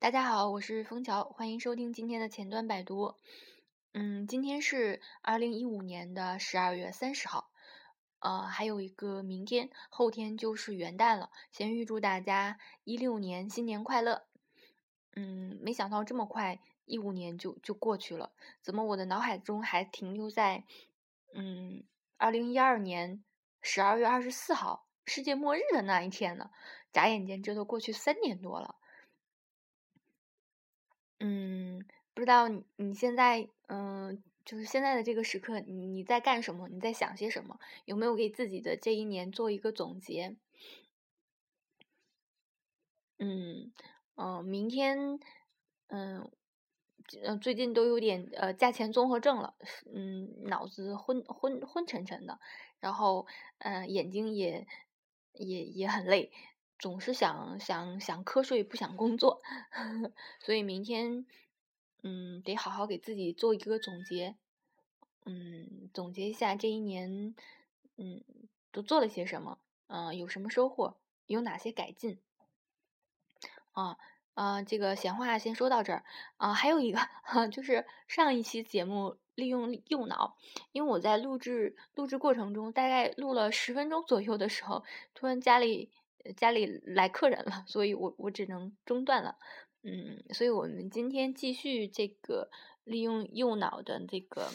大家好，我是枫桥，欢迎收听今天的前端百读。嗯，今天是二零一五年的十二月三十号，呃，还有一个明天，后天就是元旦了。先预祝大家一六年新年快乐。嗯，没想到这么快，一五年就就过去了。怎么我的脑海中还停留在嗯二零一二年十二月二十四号世界末日的那一天呢？眨眼间，这都过去三年多了。嗯，不知道你你现在，嗯，就是现在的这个时刻，你你在干什么？你在想些什么？有没有给自己的这一年做一个总结？嗯，嗯，明天，嗯，嗯，最近都有点呃价钱综合症了，嗯，脑子昏昏昏沉沉的，然后，嗯，眼睛也也也很累。总是想想想瞌睡，不想工作，所以明天，嗯，得好好给自己做一个总结，嗯，总结一下这一年，嗯，都做了些什么，嗯，有什么收获，有哪些改进，啊啊，这个闲话先说到这儿，啊，还有一个，就是上一期节目利用右脑，因为我在录制录制过程中，大概录了十分钟左右的时候，突然家里。家里来客人了，所以我我只能中断了。嗯，所以我们今天继续这个利用右脑的这个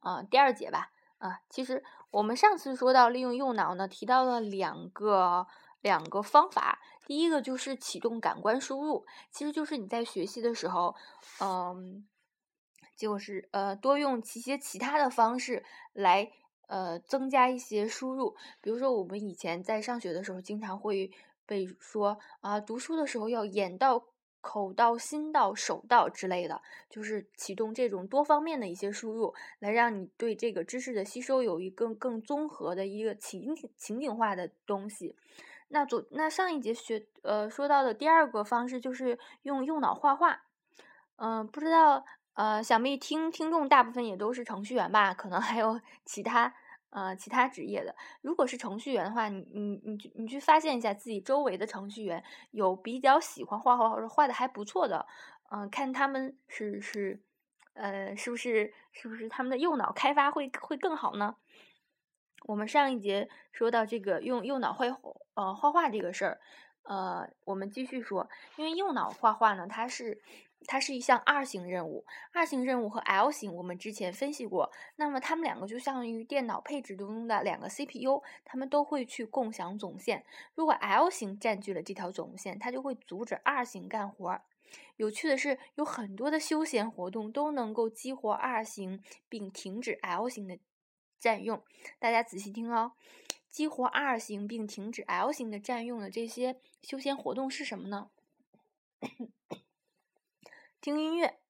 啊第二节吧。啊，其实我们上次说到利用右脑呢，提到了两个两个方法。第一个就是启动感官输入，其实就是你在学习的时候，嗯，就是呃多用一些其他的方式来。呃，增加一些输入，比如说我们以前在上学的时候，经常会被说啊，读书的时候要眼到、口到、心到、手到之类的，就是启动这种多方面的一些输入，来让你对这个知识的吸收有一个更综合的一个情景情景化的东西。那昨那上一节学呃说到的第二个方式就是用右脑画画，嗯，不知道。呃，想必听听众大部分也都是程序员吧？可能还有 其他呃其他职业的。如果是程序员的话，你你你去你去发现一下自己周围的程序员，有比较喜欢画画或者画的还不错的，嗯，看他们是是呃是不是是不是他们的右脑开发会会更好呢？我们上一节说到这个用右脑绘呃画画这个事儿，呃，我们继续说，因为右脑画画呢，它是。它是一项二型任务，二型任务和 L 型我们之前分析过，那么它们两个就相当于电脑配置中的两个 CPU，它们都会去共享总线。如果 L 型占据了这条总线，它就会阻止二型干活。有趣的是，有很多的休闲活动都能够激活二型并停止 L 型的占用。大家仔细听哦，激活二型并停止 L 型的占用的这些休闲活动是什么呢？听音乐，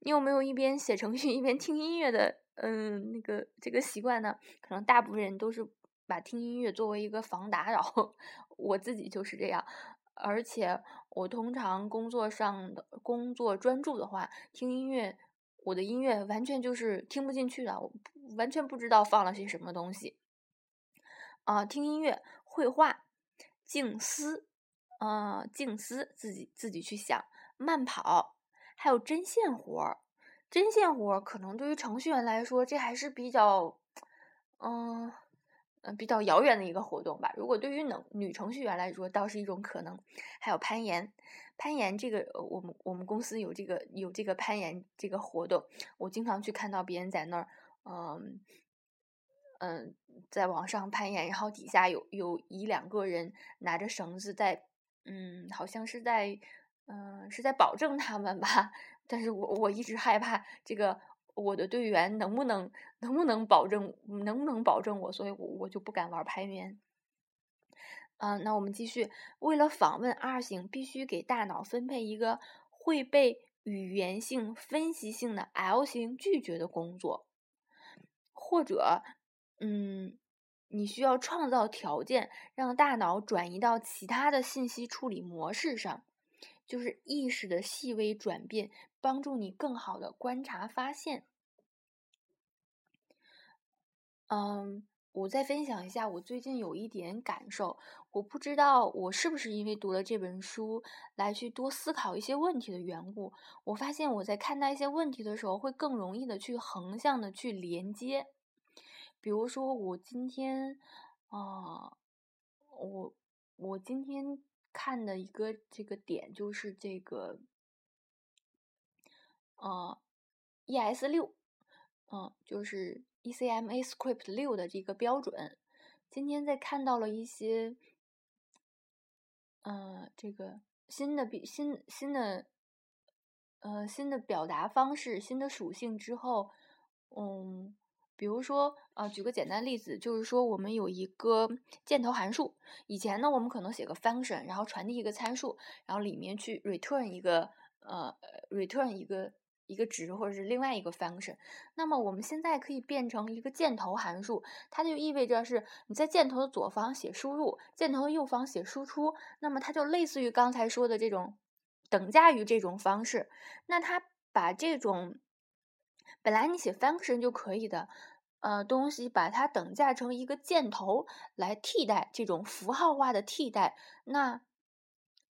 你有没有一边写程序一边听音乐的，嗯，那个这个习惯呢？可能大部分人都是把听音乐作为一个防打扰，我自己就是这样。而且我通常工作上的工作专注的话，听音乐，我的音乐完全就是听不进去的，我完全不知道放了些什么东西。啊，听音乐、绘画、静思，啊，静思，自己自己去想，慢跑。还有针线活儿，针线活儿可能对于程序员来说，这还是比较，嗯嗯，比较遥远的一个活动吧。如果对于能女程序员来说，倒是一种可能。还有攀岩，攀岩这个，我们我们公司有这个有这个攀岩这个活动，我经常去看到别人在那儿，嗯嗯，在往上攀岩，然后底下有有一两个人拿着绳子在，嗯，好像是在。嗯，是在保证他们吧，但是我我一直害怕这个我的队员能不能能不能保证能不能保证我，所以我我就不敢玩攀岩。嗯，那我们继续，为了访问二型，必须给大脑分配一个会被语言性分析性的 L 型拒绝的工作，或者嗯，你需要创造条件，让大脑转移到其他的信息处理模式上。就是意识的细微转变，帮助你更好的观察发现。嗯，我再分享一下我最近有一点感受，我不知道我是不是因为读了这本书来去多思考一些问题的缘故，我发现我在看待一些问题的时候会更容易的去横向的去连接。比如说我今天，啊，我我今天看的一个这个点就是这个，呃，ES 六，嗯，就是。ECMA Script 六的这个标准，今天在看到了一些，呃，这个新的比新新的，呃，新的表达方式、新的属性之后，嗯，比如说，呃，举个简单例子，就是说我们有一个箭头函数，以前呢，我们可能写个 function，然后传递一个参数，然后里面去 return 一个，呃，return 一个。一个值或者是另外一个 function，那么我们现在可以变成一个箭头函数，它就意味着是你在箭头的左方写输入，箭头的右方写输出，那么它就类似于刚才说的这种等价于这种方式。那它把这种本来你写 function 就可以的呃东西，把它等价成一个箭头来替代这种符号化的替代，那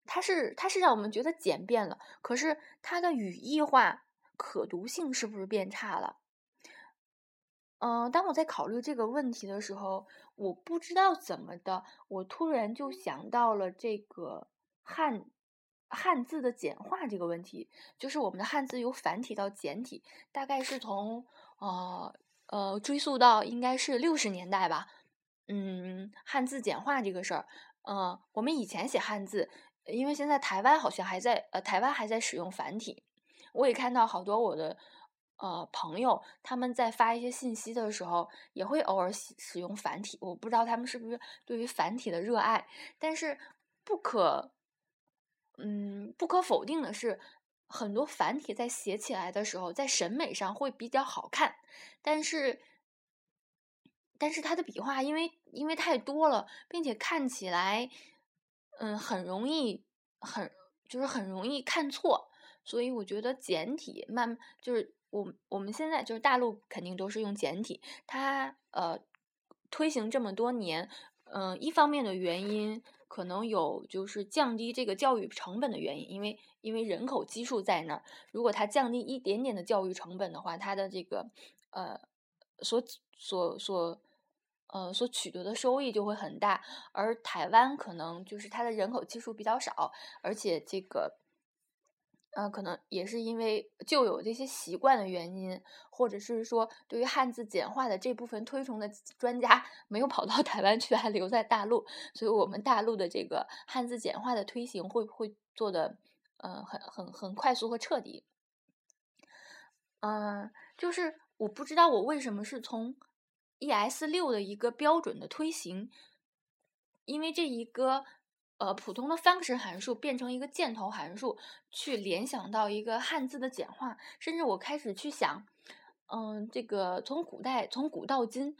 它是它是让我们觉得简便了，可是它的语义化。可读性是不是变差了？嗯，当我在考虑这个问题的时候，我不知道怎么的，我突然就想到了这个汉汉字的简化这个问题，就是我们的汉字由繁体到简体，大概是从呃呃追溯到应该是六十年代吧。嗯，汉字简化这个事儿，呃，我们以前写汉字，因为现在台湾好像还在呃台湾还在使用繁体。我也看到好多我的呃朋友，他们在发一些信息的时候，也会偶尔使使用繁体。我不知道他们是不是对于繁体的热爱，但是不可，嗯，不可否定的是，很多繁体在写起来的时候，在审美上会比较好看，但是，但是它的笔画因为因为太多了，并且看起来，嗯，很容易很就是很容易看错。所以我觉得简体慢就是我我们现在就是大陆肯定都是用简体，它呃推行这么多年，嗯，一方面的原因可能有就是降低这个教育成本的原因，因为因为人口基数在那儿，如果它降低一点点的教育成本的话，它的这个呃所所所呃所取得的收益就会很大，而台湾可能就是它的人口基数比较少，而且这个。呃，可能也是因为旧有这些习惯的原因，或者是说对于汉字简化的这部分推崇的专家没有跑到 台湾去，还留在大陆，所以我们大陆的这个汉字简化的推行会不会做的呃很很很快速和彻底？嗯，就是我不知道我为什么是从 ES 六的一个标准的推行，因为这一个。呃，普通的 function 函数变成一个箭头函数，去联想到一个汉字的简化，甚至我开始去想，嗯，这个从古代从古到今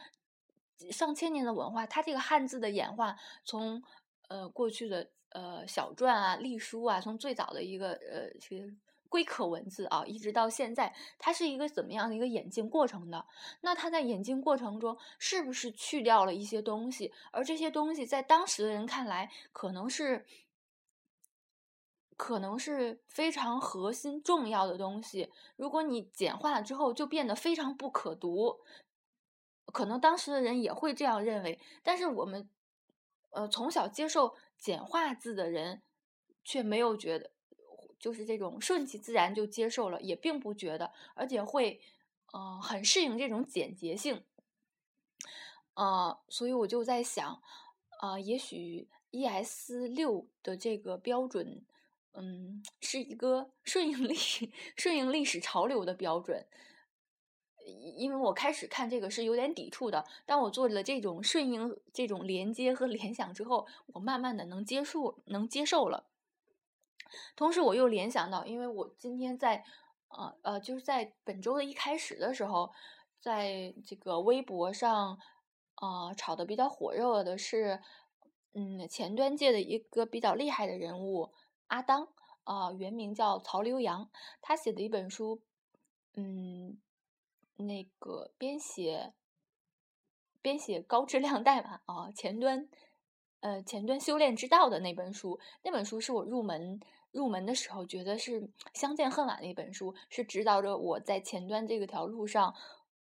上千年的文化，它这个汉字的演化，从呃过去的呃小篆啊、隶书啊，从最早的一个呃其实。龟壳文字啊，一直到现在，它是一个怎么样的一个演进过程的？那它在演进过程中，是不是去掉了一些东西？而这些东西在当时的人看来，可能是，可能是非常核心重要的东西。如果你简化了之后，就变得非常不可读。可能当时的人也会这样认为，但是我们，呃，从小接受简化字的人，却没有觉得。就是这种顺其自然就接受了，也并不觉得，而且会，呃，很适应这种简洁性，呃，所以我就在想，啊，也许 ES 六的这个标准，嗯，是一个 顺应历顺应历史潮流的标准，因为我开始看这个是有点抵触的，当我做了这种顺应这种连接和联想之后，我慢慢的能接受，能接受了。同时，我又联想到，因为我今天在，呃呃，就是在本周的一开始的时候，在这个微博上，啊，炒的比较火热的是，嗯，前端界的一个比较厉害的人物阿当，啊，原名叫曹刘洋，他写的一本书，嗯，那个编写。编写高质量 代码啊，前端，呃，前端修炼之道的那本书，那本书是我入门入门的时候觉得是相见恨晚的一本书，是指导着我在前端这个条路上。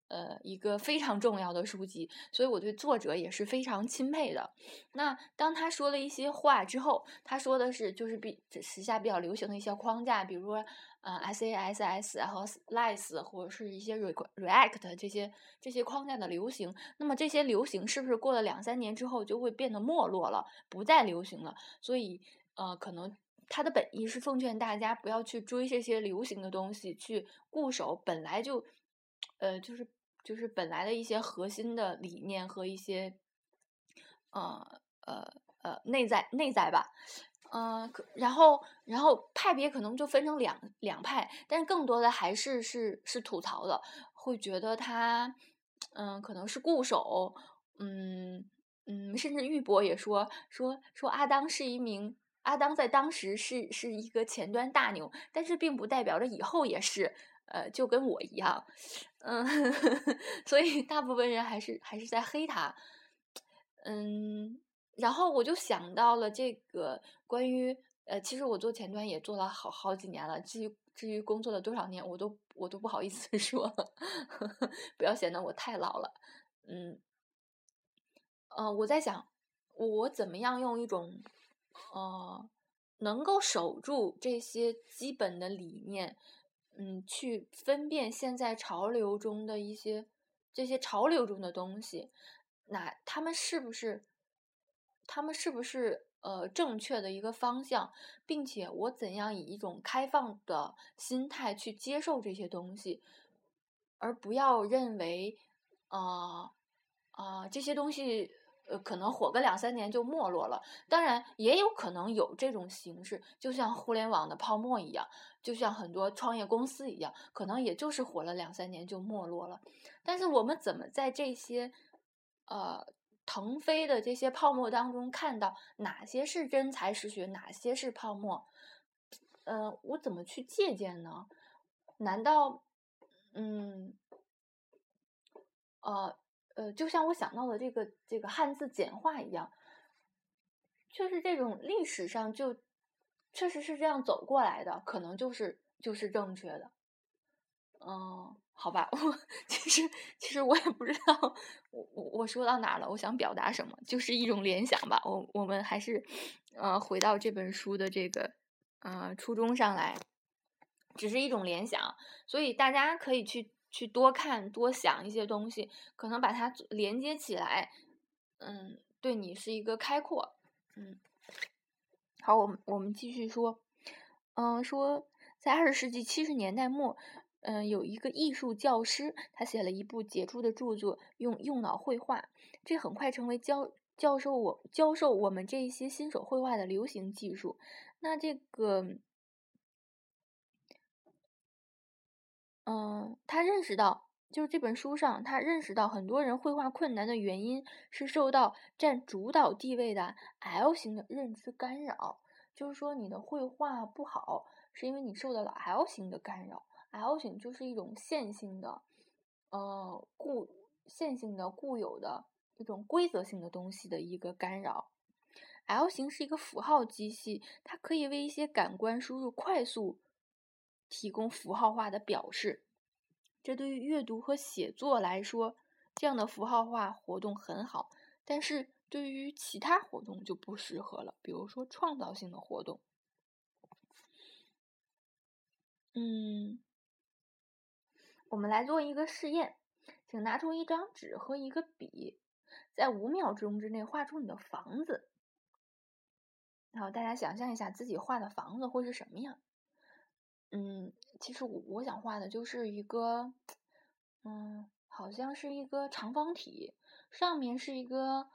呃，一个非常重要的书籍，所以我对作者也是非常钦佩的。那当他说了一些话之后，他说的是就是比时下比较流行的一些框架，比如说呃 SASS 和 Less 或者是一些 React 这些这些框架的流行。那么这些流行是不是过了两三年之后就会变得没落了，不再流行了？所以呃，可能他的本意是奉劝大家不要去追这些流行的东西，去固守本来就呃就是。就是本来的一些核心的理念和一些，呃呃呃内在内在吧，嗯，然后然后派别可能就分成两两派，但是更多的还是是是吐槽的，会觉得他嗯可能是固守，嗯嗯，甚至玉博也说说说阿当是一名阿当在当时是是一个前端大牛，但是并不代表着以后也是。呃，就跟我一样，嗯，呵 呵所以大部分人还是还是在黑他，嗯，然后我就想到了这个关于呃，其实我做前端也做了好好几年了，至于至于工作了多少年，我都我都不好意思 说呵呵，不要显得我太老了，嗯，呃，我在想我怎么样用一种呃能够守住这些基本的理念。嗯，去分辨现在潮流中的一些这些潮流中的东西，那他们是不是他们是不是呃正确的一个方向，并且我怎样以一种开放的心态去接受这些东西，而不要认为啊啊这些东西。呃，可能火个两三年就没落了。当然，也有可能有这种形式，就像互联网的泡沫一样，就像很多创业公司一样，可能也就是火了两三年就没落了。但是，我们怎么在这些呃腾飞的这些泡沫当中看到哪些是真才实学，哪些是泡沫？呃，我怎么去借鉴呢？难道，嗯，呃。呃，就像我想到的这个这个汉字简化一样，确实这种历史上就确实是这样走过来的，可能就是就是正确的。嗯，好吧，我其实其实我也不知道我我我说到哪了，我想表达什么，就是一种联想吧。我我们还是呃回到这本书的这个呃初衷上来，只是一种联想，所以大家可以去。去多看多想一些东西，可能把它连接起来，嗯，对你是一个开阔，嗯。好，我们我们继续说，嗯，说在二十世纪七十年代末，嗯，有一个艺术教师，他写了一部杰出的著作，用用脑绘画，这很快成为教教授我教授我们这一些新手绘画的流行技术。那这个。嗯，他认识到，就是这本书上，他认识到很多人绘画困难的原因是受到占主导地位的 L 型的认知干扰。就是说，你的绘画不好，是因为你受到了 L 型的干扰。L 型就是一种线性的，呃，固线性的固有的一种规则性的东西的一个干扰。L 型是一个符号机器，它可以为一些感官输入快速。提供符号化的表示，这对于阅读和写作来说，这样的符号化活动很好。但是对于其他活动就不适合了，比如说创造性的活动。嗯，我们来做一个试验，请拿出一张纸和一个笔，在五秒钟之内画出你的房子。然后大家想象一下自己画的房子会是什么样。嗯，其实我我想画的就是一个，嗯，好像是一个长方体，上面是一个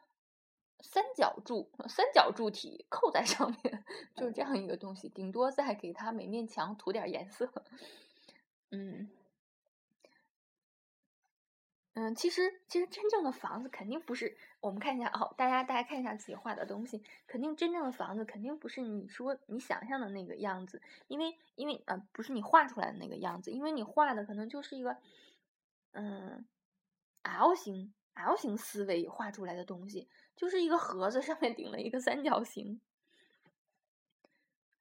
三角柱，三角柱体扣在上面，就是这样一个东西。顶多再给它每面墙涂点颜色，嗯。嗯，其实其实真正的房子肯定不是我们看一下哦，大家大家看一下自己画的东西，肯定真正的房子肯定不是你说你想象的那个样子，因为因为呃不是你画出来的那个样子，因为你画的可能就是一个嗯 L 型 L 型思维画出来的东西，就是一个盒子上面顶了一个三角形。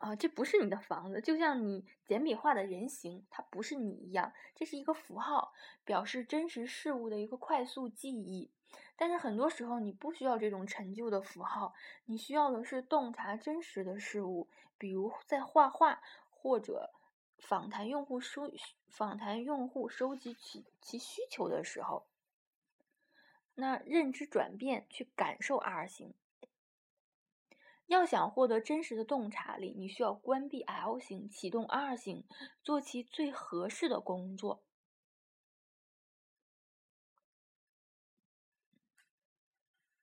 啊，这不是你的房子，就像你简笔画的人形，它不是你一样，这是一个符号，表示真实事物的一个快速记忆。但是很多时候你不需要这种陈旧的符号，你需要的是洞察真实的事物，比如在画画或者访谈用户收访谈用户收集其其需求的时候，那认知转变去感受 R 型。要想获得真实的洞察力，你需要关闭 L 型，启动 R 型，做其最合适的工作。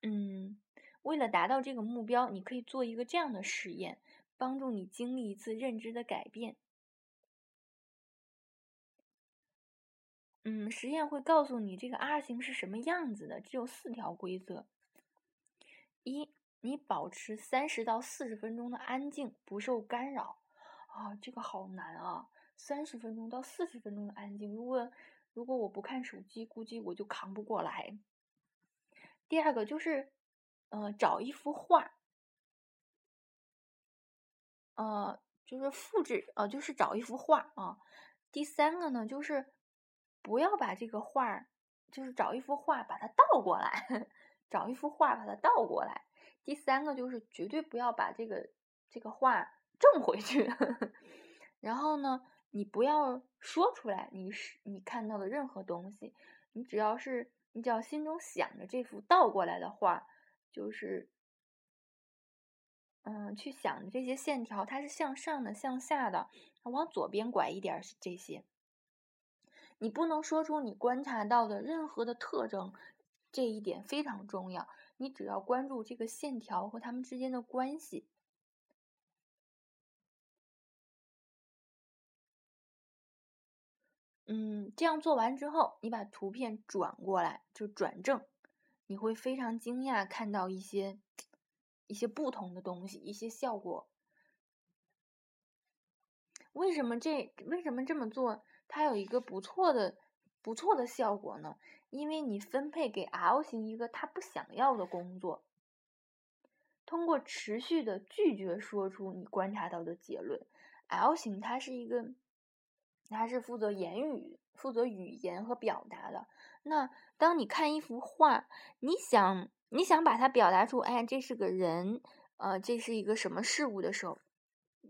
嗯，为了达到这个目标，你可以做一个这样的实验，帮助你经历一次认知的改变。嗯，实验会告诉你这个 R 型是什么样子的，只有四条规则：一。你保持三十到四十分钟的安静，不受干扰。啊，这个好难啊！三十分钟到四十分钟的安静，如果如果我不看手机，估计我就扛不过来。第二个就是，呃，找一幅画，呃，就是复制，呃，就是找一幅画啊。第三个呢，就是不要把这个画，就是找一幅画把它倒过来，找一幅画把它倒过来。第三个就是绝对不要把这个这个画正回去，然后呢，你不要说出来，你是你看到的任何东西，你只要是你只要心中想着这幅倒过来的画，就是嗯，去想着这些线条，它是向上的、向下的，往左边拐一点这些，你不能说出你观察到的任何的特征，这一点非常重要。你只要关注这个线条和它们之间的关系，嗯，这样做完之后，你把图片转过来，就转正，你会非常惊讶看到一些一些不同的东西，一些效果。为什么这为什么这么做？它有一个不错的不错的效果呢？因为你分配给 L 型一个他不想要的工作，通过持续的拒绝说出你观察到的结论。L 型它是一个，它是负责言语、负责语言和表达的。那当你看一幅画，你想你想把它表达出，哎，这是个人，呃，这是一个什么事物的时候。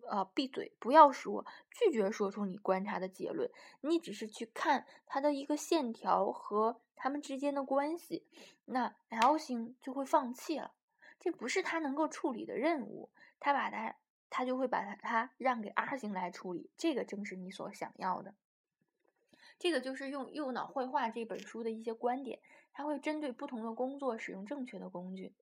呃，闭嘴，不要说，拒绝说出你观察的结论。你只是去看它的一个线条和它们之间的关系，那 L 型就会放弃了。这不是他能够处理的任务，他把它，他就会把它，他让给 R 型来处理。这个正是你所想要的。这个就是用《右脑绘画》这本书的一些观点，它会针对不同的工作使用正确的工具。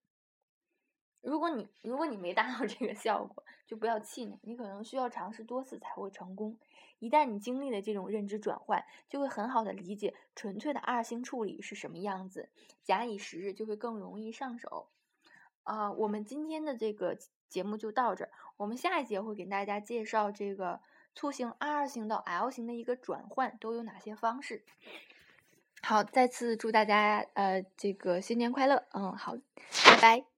如果你如果你没达到 这个效果，就不要气馁，你可能需要尝试多次才会成功。一旦你经历了这种认知转换，就会很好的理解纯粹的二星处理是什么样子，假以时日就会更容易上手。啊，我们今天的这个节目就到这儿，我们下一节会给大家介绍这个促型 R 型到 L 型的一个转换都有哪些方式。好，再次祝大家呃这个新年快乐，嗯，好，拜拜。